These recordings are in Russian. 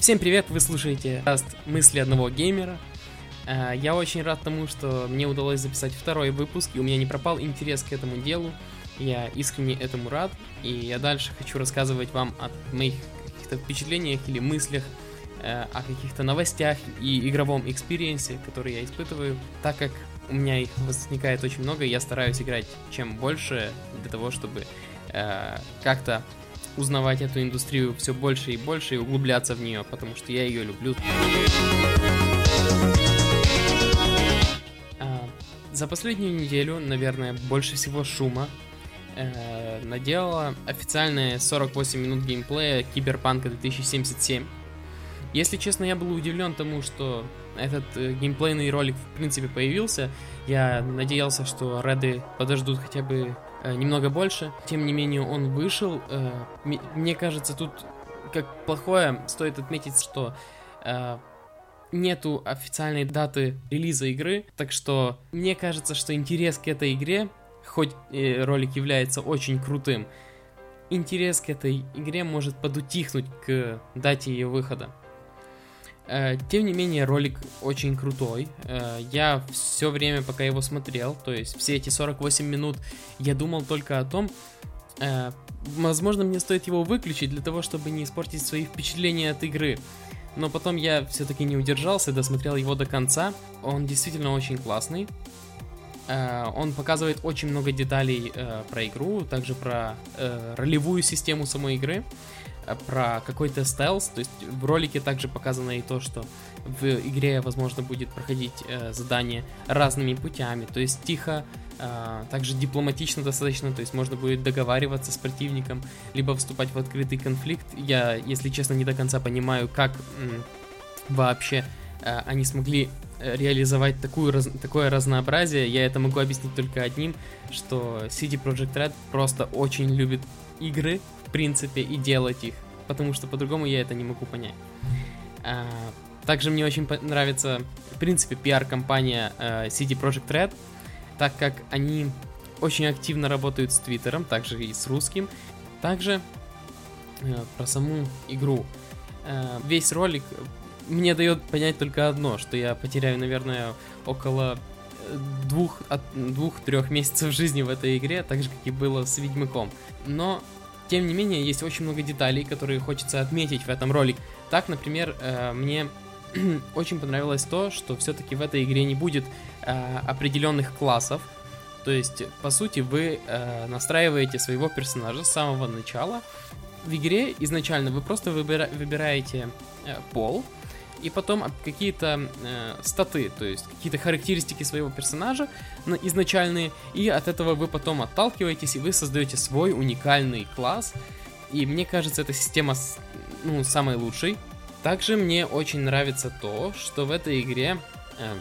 Всем привет, вы слушаете подкаст «Мысли одного геймера». Э, Я очень рад тому, что мне удалось записать второй выпуск, и у меня не пропал интерес к этому делу. Я искренне этому рад, и я дальше хочу рассказывать вам о моих каких-то впечатлениях или мыслях, э, о каких-то новостях и игровом experience е, который я испытываю, так как у меня их возникает очень много, и я стараюсь играть чем больше для того, чтобы э, как-то узнавать эту индустрию все больше и больше и углубляться в нее, потому что я ее люблю. А, За последнюю неделю, наверное, больше всего шума э, наделала официальные 48 минут геймплея Киберпанка 2077. Если честно, я был удивлен тому, что этот э, геймплейный ролик в принципе появился. Я надеялся, что Реды подождут хотя бы немного больше. Тем не менее, он вышел. Э, мне кажется, тут как плохое стоит отметить, что э, нету официальной даты релиза игры, так что мне кажется, что интерес к этой игре, хоть э, ролик является очень крутым, интерес к этой игре может подутихнуть к дате ее выхода. Э, Тем не менее, ролик очень крутой. Э, Я все время, пока его смотрел, то есть все эти 48 минут, я думал только о том, э, возможно, мне стоит его выключить для того, чтобы не испортить свои впечатления от игры. Но потом я все-таки не удержался, досмотрел его до конца. Он действительно очень классный. Он показывает очень много деталей про игру, также про ролевую систему самой игры, про какой-то стелс. То есть в ролике также показано и то, что в игре, возможно, будет проходить э, задания разными путями. То есть тихо, э, также дипломатично достаточно, то есть можно будет договариваться с противником, либо вступать в открытый конфликт. Я, если честно, не до конца понимаю, как м, вообще э, они смогли э, реализовать такую, раз- такое разнообразие. Я это могу объяснить только одним, что CD Projekt Red просто очень любит игры, в принципе, и делать их, потому что по-другому я это не могу понять. А, Также мне очень нравится, в принципе, пиар-компания э, CD Projekt Red, так как они очень активно работают с Твиттером, также и с русским. Также э, про саму игру. Э, Весь ролик мне дает понять только одно, что я потеряю, наверное, около двух от двух-трех месяцев жизни в этой игре, так же как и было с Ведьмаком. Но тем не менее, есть очень много деталей, которые хочется отметить в этом ролике. Так, например, э, мне очень понравилось то, что все-таки в этой игре не будет э, определенных классов. То есть, по сути, вы э, настраиваете своего персонажа с самого начала. В игре изначально вы просто выбира- выбираете пол, и потом какие-то э, статы, то есть какие-то характеристики своего персонажа на- изначальные, и от этого вы потом отталкиваетесь, и вы создаете свой уникальный класс. И мне кажется, эта система ну, самой лучшей. Также мне очень нравится то, что в этой игре, э,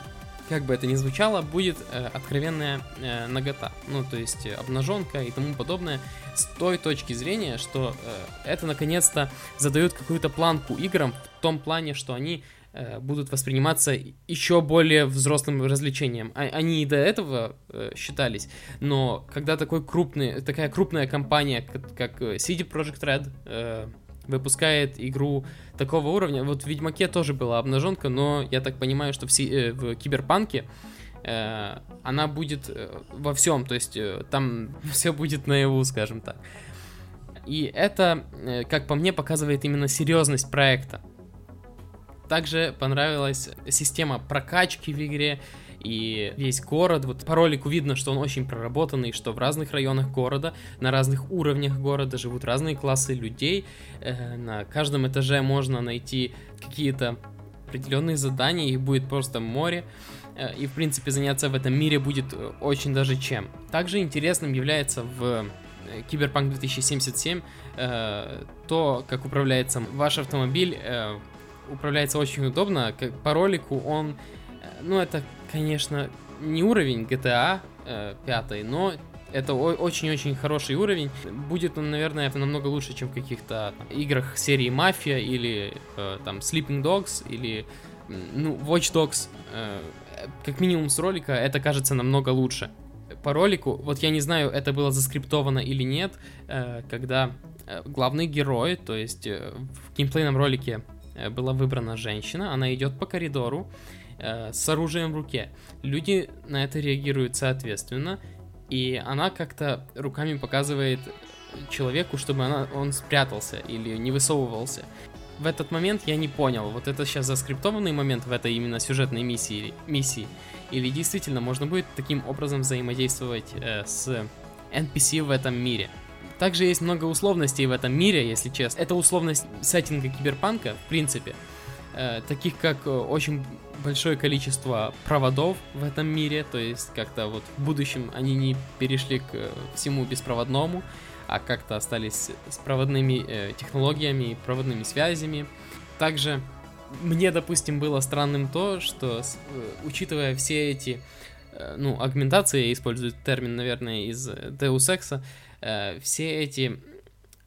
как бы это ни звучало, будет э, откровенная э, нагота. Ну, то есть э, обнаженка и тому подобное. С той точки зрения, что э, это наконец-то задает какую-то планку играм в том плане, что они э, будут восприниматься еще более взрослым развлечением. А- они и до этого э, считались, но когда такой крупный, такая крупная компания, как, как э, CD Projekt Red, э, выпускает игру такого уровня, вот в Ведьмаке тоже была обнаженка, но я так понимаю, что в, Си- э, в Киберпанке э, она будет э, во всем, то есть э, там все будет наяву, скажем так. И это, э, как по мне, показывает именно серьезность проекта. Также понравилась система прокачки в игре и весь город. Вот по ролику видно, что он очень проработанный, что в разных районах города, на разных уровнях города живут разные классы людей. Э, На каждом этаже можно найти какие-то определенные задания, их будет просто море. Э, И, в принципе, заняться в этом мире будет э, очень даже чем. Также интересным является в Киберпанк 2077 э, то, как управляется ваш автомобиль. э, Управляется очень удобно. Как по ролику он... э, Ну, это, конечно, не уровень GTA э, 5, но это очень-очень хороший уровень. Будет он, наверное, намного лучше, чем в каких-то играх серии Мафия или э, там Sleeping Dogs или ну, Watch Dogs. Э, как минимум с ролика это кажется намного лучше. По ролику, вот я не знаю, это было заскриптовано или нет, э, когда э, главный герой, то есть э, в геймплейном ролике э, была выбрана женщина, она идет по коридору э, с оружием в руке. Люди на это реагируют соответственно, и она как-то руками показывает человеку, чтобы она, он спрятался или не высовывался. В этот момент я не понял, вот это сейчас заскриптованный момент в этой именно сюжетной миссии, миссии или действительно можно будет таким образом взаимодействовать э, с NPC в этом мире. Также есть много условностей в этом мире, если честно. Это условность сеттинга киберпанка, в принципе. Э, таких как э, очень большое количество проводов в этом мире, то есть как-то вот в будущем они не перешли к э, всему беспроводному, а как-то остались с проводными э, технологиями и проводными связями. Также мне, допустим, было странным то, что, э, учитывая все эти, э, ну, агментации, я использую термин, наверное, из Deus Ex, э, все эти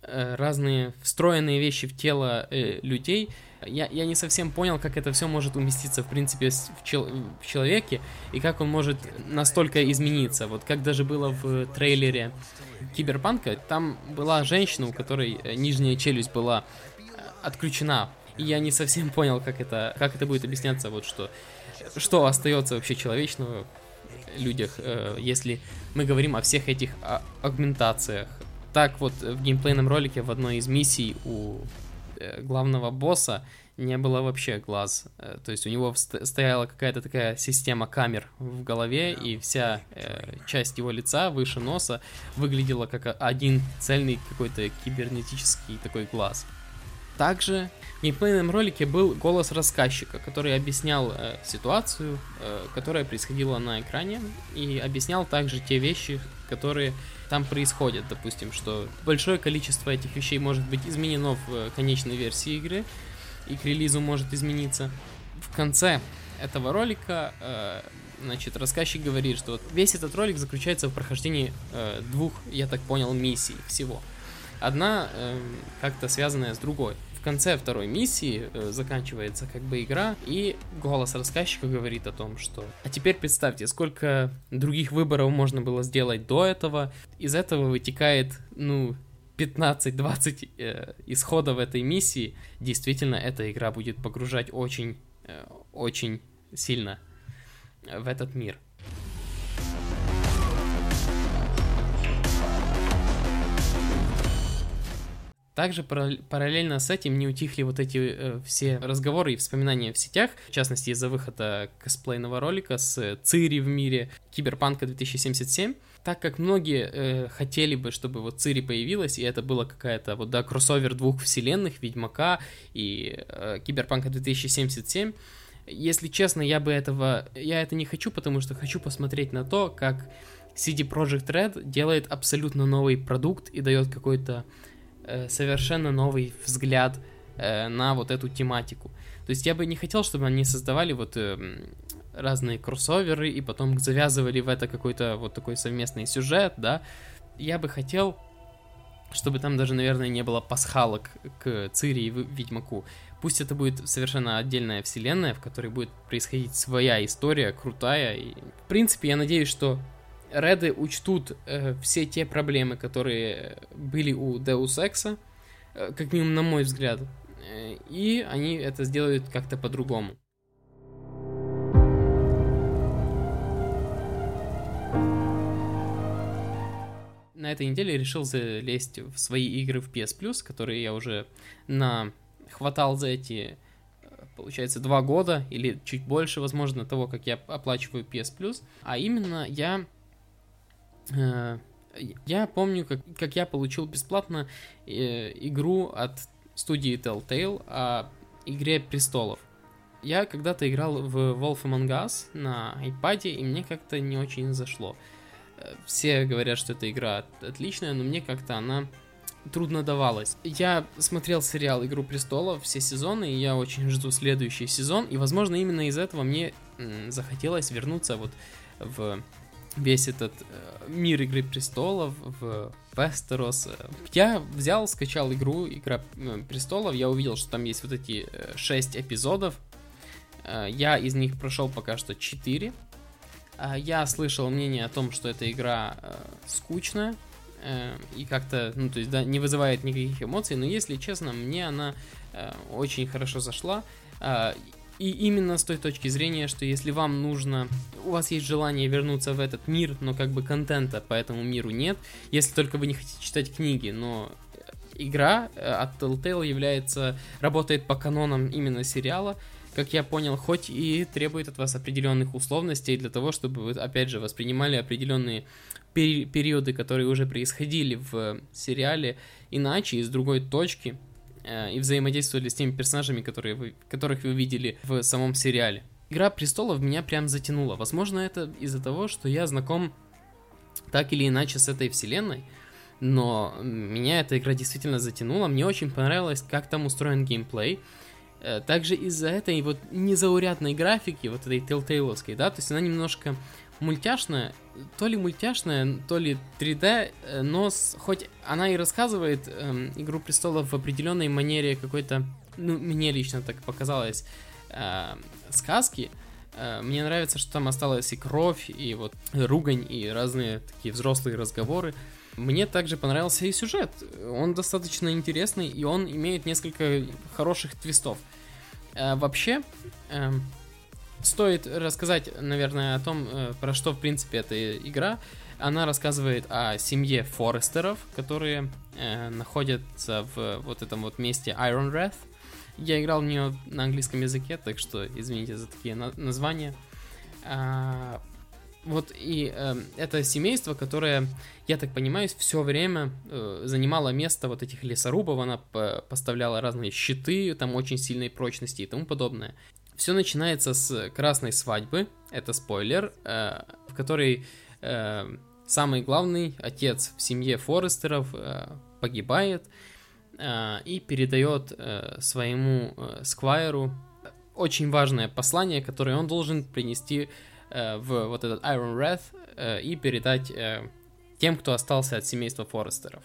разные встроенные вещи в тело людей, я, я не совсем понял, как это все может уместиться, в принципе, в, чел в человеке, и как он может настолько измениться. Вот как даже было в трейлере Киберпанка, там была женщина, у которой нижняя челюсть была отключена и я не совсем понял, как это, как это будет объясняться, вот что, что остается вообще человечного людях, э, если мы говорим о всех этих а, агментациях. Так вот, в геймплейном ролике в одной из миссий у э, главного босса не было вообще глаз. Э, то есть у него стояла какая-то такая система камер в голове, и вся э, часть его лица выше носа выглядела как один цельный какой-то кибернетический такой глаз. Также в геймплейном ролике был голос рассказчика, который объяснял э, ситуацию, э, которая происходила на экране, и объяснял также те вещи, которые там происходят. Допустим, что большое количество этих вещей может быть изменено в э, конечной версии игры, и к релизу может измениться. В конце этого ролика э, значит, рассказчик говорит, что вот весь этот ролик заключается в прохождении э, двух, я так понял, миссий всего. Одна э, как-то связанная с другой. В конце второй миссии э, заканчивается как бы игра, и голос рассказчика говорит о том, что... А теперь представьте, сколько других выборов можно было сделать до этого. Из этого вытекает, ну, 15-20 э, исходов этой миссии. Действительно, эта игра будет погружать очень, э, очень сильно в этот мир. Также параллельно с этим не утихли вот эти э, все разговоры и вспоминания в сетях, в частности из-за выхода косплейного ролика с Цири в мире Киберпанка 2077, так как многие э, хотели бы, чтобы вот Цири появилась, и это было какая-то вот, да, кроссовер двух вселенных, Ведьмака и э, Киберпанка 2077, если честно, я бы этого, я это не хочу, потому что хочу посмотреть на то, как CD Projekt Red делает абсолютно новый продукт и дает какой-то Э, совершенно новый взгляд э, на вот эту тематику. То есть я бы не хотел, чтобы они создавали вот э, разные кроссоверы и потом завязывали в это какой-то вот такой совместный сюжет, да. Я бы хотел, чтобы там даже, наверное, не было пасхалок к Цири и Ведьмаку. Пусть это будет совершенно отдельная вселенная, в которой будет происходить своя история, крутая. И, в принципе, я надеюсь, что Реды учтут э, все те проблемы, которые были у Deus Ex, э, как минимум на мой взгляд, э, и они это сделают как-то по-другому. На этой неделе решил залезть в свои игры в PS Plus, которые я уже на хватал за эти, э, получается, два года или чуть больше, возможно, того, как я оплачиваю PS Plus. А именно я я помню, как, как я получил бесплатно э, игру от студии Telltale о Игре Престолов. Я когда-то играл в Wolf Among Us на iPad, и мне как-то не очень зашло. Э, все говорят, что эта игра отличная, но мне как-то она трудно давалась. Я смотрел сериал Игру Престолов все сезоны, и я очень жду следующий сезон, и, возможно, именно из этого мне захотелось вернуться вот в весь этот э, мир Игры Престолов в Вестерос. Я взял, скачал игру Игра э, Престолов, я увидел, что там есть вот эти э, 6 эпизодов. Э, я из них прошел пока что 4. Э, я слышал мнение о том, что эта игра скучная, и как-то, ну, то есть, да, не вызывает никаких эмоций, но, если честно, мне она очень хорошо зашла. Э, и именно с той точки зрения, что если вам нужно, у вас есть желание вернуться в этот мир, но как бы контента по этому миру нет, если только вы не хотите читать книги, но игра э, от Telltale является, работает по канонам именно сериала, как я понял, хоть и требует от вас определенных условностей для того, чтобы вы, опять же, воспринимали определенные пери- периоды, которые уже происходили в сериале, иначе, из другой точки, э, и взаимодействовали с теми персонажами, которые вы, которых вы видели в самом сериале. Игра престолов меня прям затянула. Возможно, это из-за того, что я знаком так или иначе с этой вселенной, но меня эта игра действительно затянула. Мне очень понравилось, как там устроен геймплей. Э, также из-за этой вот незаурядной графики, вот этой телтейловской, да, то есть она немножко мультяшная, то ли мультяшная, то ли 3D, э, но с, хоть она и рассказывает э, Игру Престолов в определенной манере какой-то, ну, мне лично так показалось, э, сказки, э, мне нравится, что там осталась и кровь, и вот ругань, и разные такие взрослые разговоры. Мне также понравился и сюжет. Он достаточно интересный, и он имеет несколько хороших твистов. Э, вообще, э, стоит рассказать, наверное, о том, э, про что, в принципе, эта игра. Она рассказывает о семье Форестеров, которые э, находятся в вот этом вот месте Iron Wrath. Я играл в нее на английском языке, так что извините за такие на- названия. А, вот и э, это семейство, которое, я так понимаю, все время э, занимало место вот этих лесорубов, она поставляла разные щиты, там очень сильной прочности и тому подобное. Все начинается с красной свадьбы, это спойлер, э, в которой э, самый главный отец в семье Форестеров э, погибает э, и передает э, своему э, сквайру очень важное послание, которое он должен принести Э, в вот этот Iron Wrath э, и передать э, тем, кто остался от семейства Форестеров.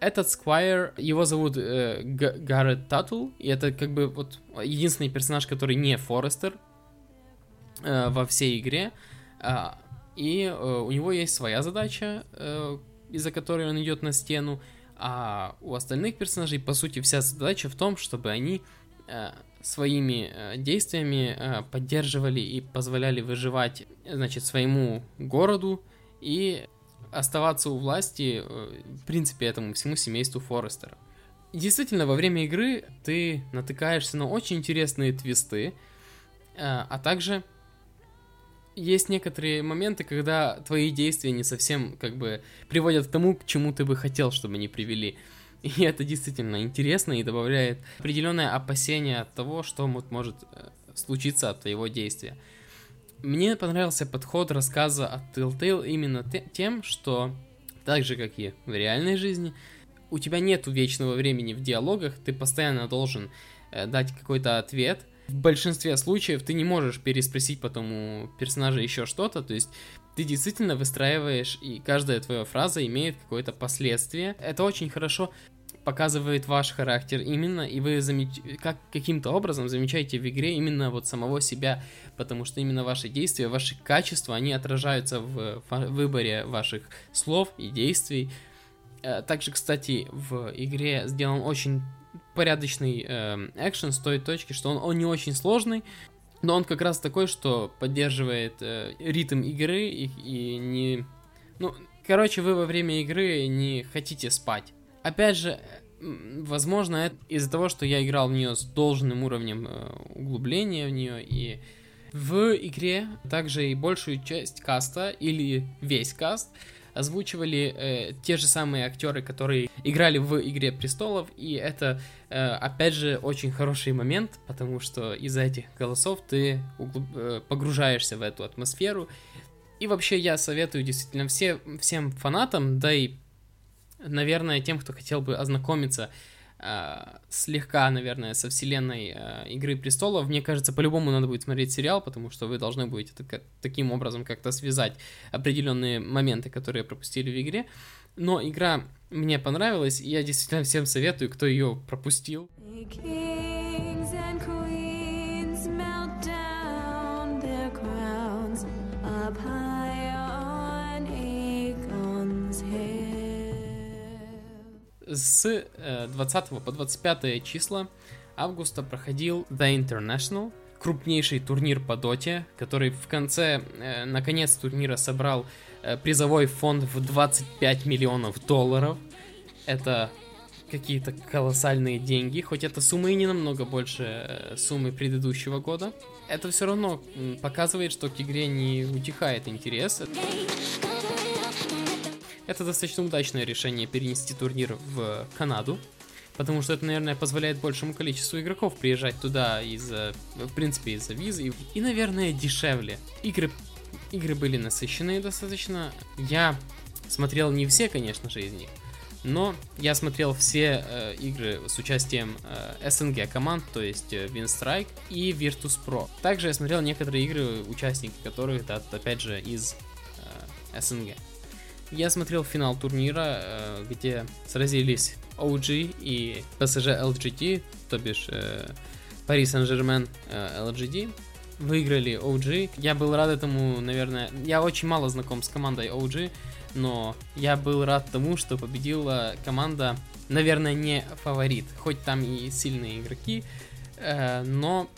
Этот Сквайр, его зовут э, Гаррет Таттл, и это как бы вот единственный персонаж, который не Форестер э, во всей игре. Э, и э, у него есть своя задача, э, из-за которой он идет на стену, а у остальных персонажей, по сути, вся задача в том, чтобы они э, своими э, действиями э, поддерживали и позволяли выживать, значит, своему городу и оставаться у власти, э, в принципе, этому всему семейству Форестера. Действительно, во время игры ты натыкаешься на очень интересные твисты, а также есть некоторые моменты, когда твои действия не совсем как бы приводят к тому, к чему ты бы хотел, чтобы они привели. И это действительно интересно и добавляет определенное опасение от того, что может э, случиться от твоего действия. Мне понравился подход рассказа от Telltale именно тем, что так же, как и в реальной жизни, у тебя нет вечного времени в диалогах, ты постоянно должен э, дать какой-то ответ. В большинстве случаев ты не можешь переспросить потом у персонажа еще что-то, то есть ты действительно выстраиваешь, и каждая твоя фраза имеет какое-то последствие. Это очень хорошо показывает ваш характер именно, и вы замеч... как, каким-то образом замечаете в игре именно вот самого себя, потому что именно ваши действия, ваши качества, они отражаются в выборе ваших слов и действий. Э, также, кстати, в игре сделан очень порядочный э, экшен с той точки, что он, он не очень сложный, но он как раз такой, что поддерживает э, ритм игры и, и не... Ну, короче, вы во время игры не хотите спать. Опять же, возможно, это из-за того, что я играл в нее с должным уровнем э, углубления в нее, и в игре также и большую часть каста, или весь каст, озвучивали э, те же самые актеры, которые играли в Игре Престолов, и это, э, опять же, очень хороший момент, потому что из-за этих голосов ты углуб... э, погружаешься в эту атмосферу. И вообще я советую действительно все, всем фанатам, да и, наверное, тем, кто хотел бы ознакомиться э, слегка, наверное, со вселенной э, Игры Престолов. Мне кажется, по-любому надо будет смотреть сериал, потому что вы должны будете так, таким образом как-то связать определенные моменты, которые пропустили в игре. Но игра мне понравилась, и я действительно всем советую, кто ее пропустил. С 20 по 25 числа августа проходил The International, крупнейший турнир по доте, который в конце, э, наконец, турнира собрал э, призовой фонд в 25 миллионов долларов. Это какие-то колоссальные деньги, хоть эта сумма и не намного больше э, суммы предыдущего года. Это все равно показывает, что к игре не утихает интерес. Это достаточно удачное решение перенести турнир в Канаду, потому что это, наверное, позволяет большему количеству игроков приезжать туда из-за, в принципе, из-за визы, и, наверное, дешевле. Игры, игры были насыщенные достаточно. Я смотрел не все, конечно же, из них, но я смотрел все э, игры с участием э, СНГ команд, то есть э, Winstrike и Virtus Pro. Также я смотрел некоторые игры, участники которых, да, опять же, из э, СНГ. Я смотрел финал турнира, э, где сразились OG и PSG LGD, то бишь э, Saint-Germain э, LGD. Выиграли OG. Я был рад этому, наверное... Я очень мало знаком с командой OG, но я был рад тому, что победила команда, наверное, не фаворит. Хоть там и сильные игроки, но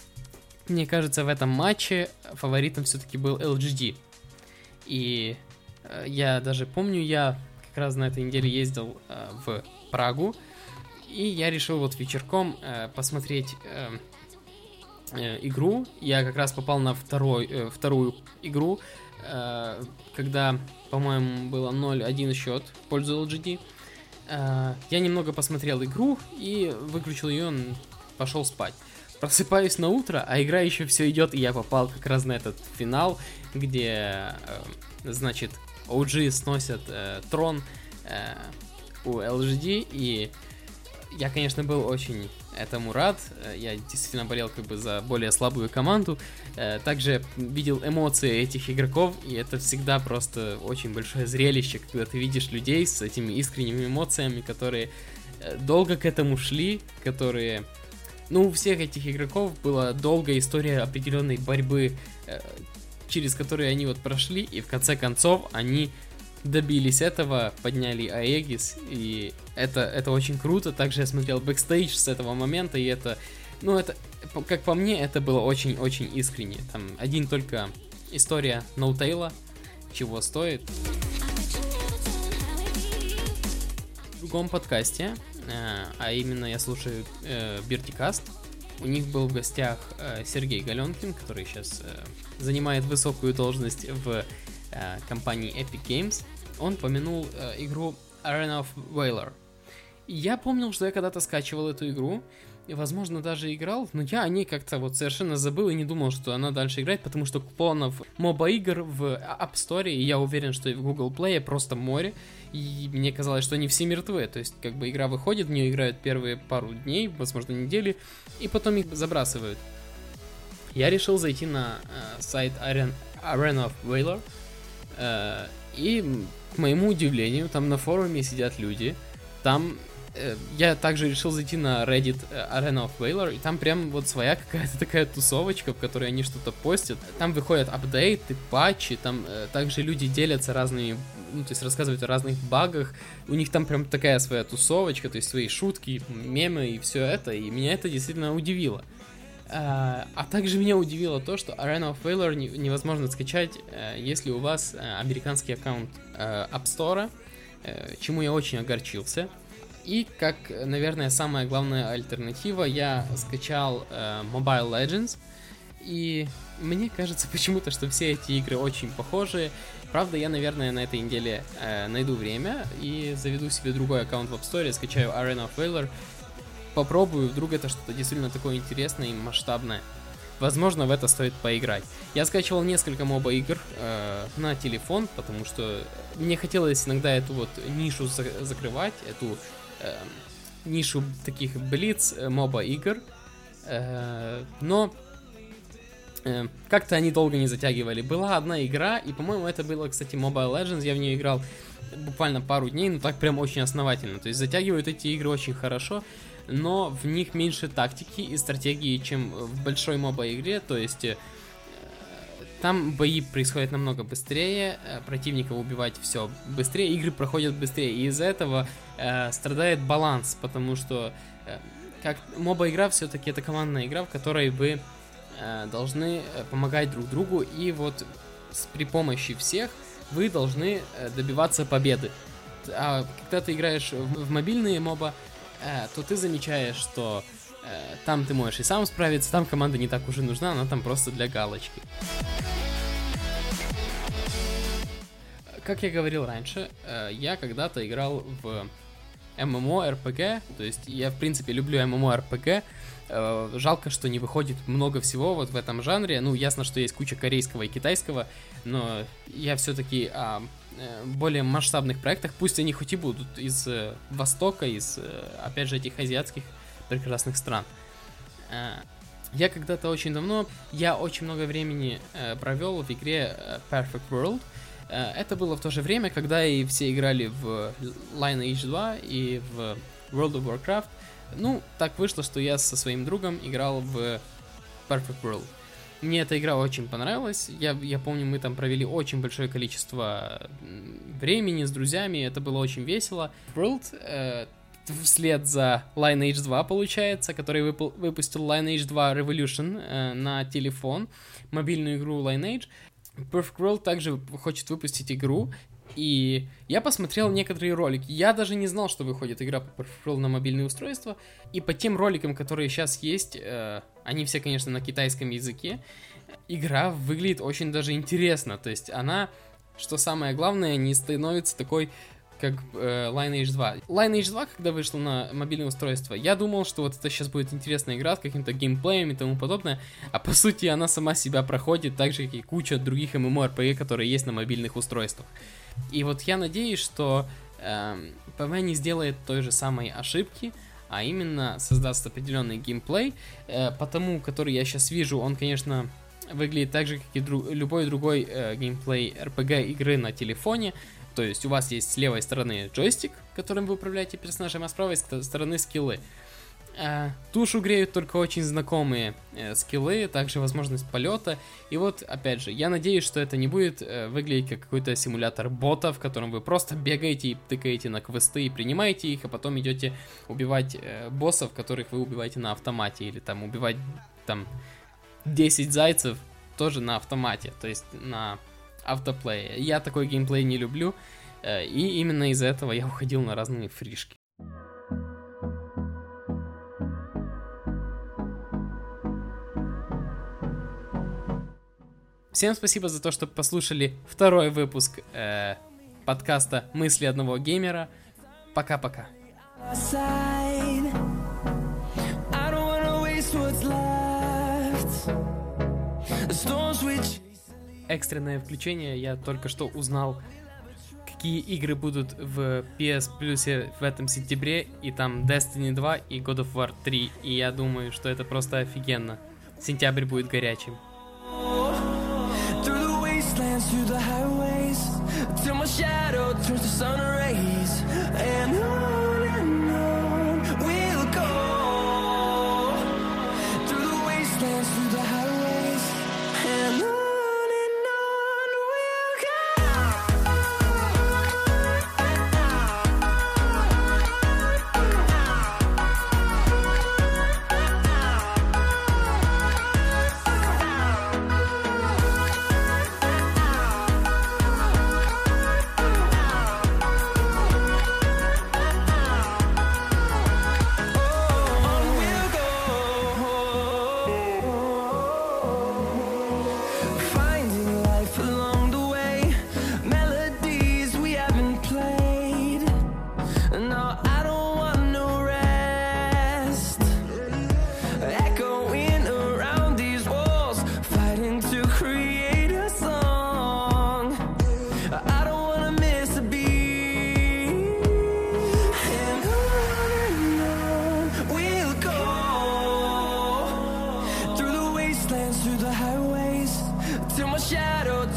мне кажется, в этом матче фаворитом все-таки был LGD. И Э, я даже помню, я как раз на этой неделе ездил э, в Прагу, и я решил вот вечерком э, посмотреть э, э, игру. Я как раз попал на второй, э, вторую игру, э, когда, по-моему, было 0-1 счет в пользу LGD. Э, я немного посмотрел игру и выключил ее, пошел спать. Просыпаюсь на утро, а игра еще все идет, и я попал как раз на этот финал, где, э, значит, OG сносят э, трон э, у LGD, и я, конечно, был очень этому рад. Э, я действительно болел как бы за более слабую команду. Э, также видел эмоции этих игроков, и это всегда просто очень большое зрелище, когда ты видишь людей с этими искренними эмоциями, которые э, долго к этому шли, которые... Ну, у всех этих игроков была долгая история определенной борьбы через которые они вот прошли, и в конце концов они добились этого, подняли Aegis, и это, это очень круто. Также я смотрел бэкстейдж с этого момента, и это, ну, это, как по мне, это было очень-очень искренне. Там один только история Ноутейла, чего стоит. В другом подкасте, э, а именно я слушаю э, Биртикаст, у них был в гостях э, Сергей Галенкин, который сейчас занимает высокую должность в э, компании Epic Games. Он помянул э, игру Arena of Valor. Я помнил, что я когда-то скачивал эту игру, и, возможно, даже играл, но я о ней как-то вот совершенно забыл и не думал, что она дальше играет, потому что купонов моба игр в App Store, и я уверен, что и в Google Play просто море, и мне казалось, что они все мертвы, то есть как бы игра выходит, в нее играют первые пару дней, возможно, недели, и потом их забрасывают. Я решил зайти на э, сайт Arena, Arena of Valor, э, и, к моему удивлению, там на форуме сидят люди, там Э, я также решил зайти на Reddit э, Arena of Valor, и там прям вот своя какая-то такая тусовочка, в которой они что-то постят. Там выходят апдейты, патчи, там э, также люди делятся разными, ну, то есть рассказывают о разных багах. У них там прям такая своя тусовочка, то есть свои шутки, мемы и все это, и меня это действительно удивило. А, а также меня удивило то, что Arena of Valor невозможно скачать, если у вас американский аккаунт App Store, чему я очень огорчился. И как, наверное, самая главная альтернатива, я скачал э, Mobile Legends. И мне кажется почему-то, что все эти игры очень похожи. Правда, я, наверное, на этой неделе э, найду время и заведу себе другой аккаунт в App Store, скачаю Arena of Valor, попробую, вдруг это что-то действительно такое интересное и масштабное. Возможно, в это стоит поиграть. Я скачивал несколько моба игр э, на телефон, потому что мне хотелось иногда эту вот нишу за закрывать, эту э, нишу таких блиц э, моба игр, э, но э, как-то они долго не затягивали. Была одна игра, и, по-моему, это было, кстати, Mobile Legends, я в нее играл буквально пару дней, но так прям очень основательно. То есть затягивают эти игры очень хорошо, но в них меньше тактики и стратегии, чем в большой моба игре, то есть э, там бои происходят намного быстрее, э, противников убивать все быстрее, игры проходят быстрее, и из-за этого э, страдает баланс, потому что э, как моба игра все-таки это командная игра, в которой вы э, должны э, помогать друг другу, и вот с, при помощи всех вы должны добиваться победы. А когда ты играешь в, в мобильные моба, э, то ты замечаешь, что э, там ты можешь и сам справиться, там команда не так уже нужна, она там просто для галочки. Как я говорил раньше, э, я когда-то играл в MMORPG, то есть я в принципе люблю MMORPG, э, жалко, что не выходит много всего вот в этом жанре, ну ясно, что есть куча корейского и китайского, но я все-таки о э, более масштабных проектах, пусть они хоть и будут из э, Востока, из, опять же, этих азиатских прекрасных стран. Я когда-то очень давно, я очень много времени провел в игре Perfect World, это было в то же время, когда и все играли в Lineage 2 и в World of Warcraft. Ну, так вышло, что я со своим другом играл в Perfect World. Мне эта игра очень понравилась. Я, я помню, мы там провели очень большое количество времени с друзьями. Это было очень весело. World э, вслед за Lineage 2, получается, который выпу- выпустил Lineage 2 Revolution э, на телефон, мобильную игру Lineage. Perfect World также хочет выпустить игру, и я посмотрел некоторые ролики. Я даже не знал, что выходит игра по Perfect World на мобильные устройства. И по тем роликам, которые сейчас есть, э, они все, конечно, на китайском языке, игра выглядит очень даже интересно. То есть она, что самое главное, не становится такой как э, Lineage 2. Lineage 2, когда вышла на мобильное устройство, я думал, что вот это сейчас будет интересная игра с каким-то геймплеем и тому подобное, а по сути она сама себя проходит так же, как и куча других MMORPG, которые есть на мобильных устройствах. И вот я надеюсь, что э, PV не сделает той же самой ошибки, а именно создаст определенный геймплей, э, потому, который я сейчас вижу, он, конечно, выглядит так же, как и дру- любой другой э, геймплей RPG игры на телефоне, то есть у вас есть с левой стороны джойстик, которым вы управляете персонажем, а с правой стороны скиллы. А, душу греют только очень знакомые э, скиллы, также возможность полета. И вот, опять же, я надеюсь, что это не будет э, выглядеть как какой-то симулятор бота, в котором вы просто бегаете и тыкаете на квесты и принимаете их, а потом идете убивать э, боссов, которых вы убиваете на автомате, или там убивать там 10 зайцев тоже на автомате, то есть на автоплея. Я такой геймплей не люблю, э, и именно из-за этого я уходил на разные фришки. Всем спасибо за то, что послушали второй выпуск э, подкаста «Мысли одного геймера». Пока-пока. Экстренное включение. Я только что узнал, какие игры будут в PS Plus в этом сентябре. И там Destiny 2 и God of War 3. И я думаю, что это просто офигенно. Сентябрь будет горячим. Till my shadow turns to sun rays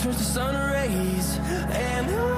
Just the sun rays and I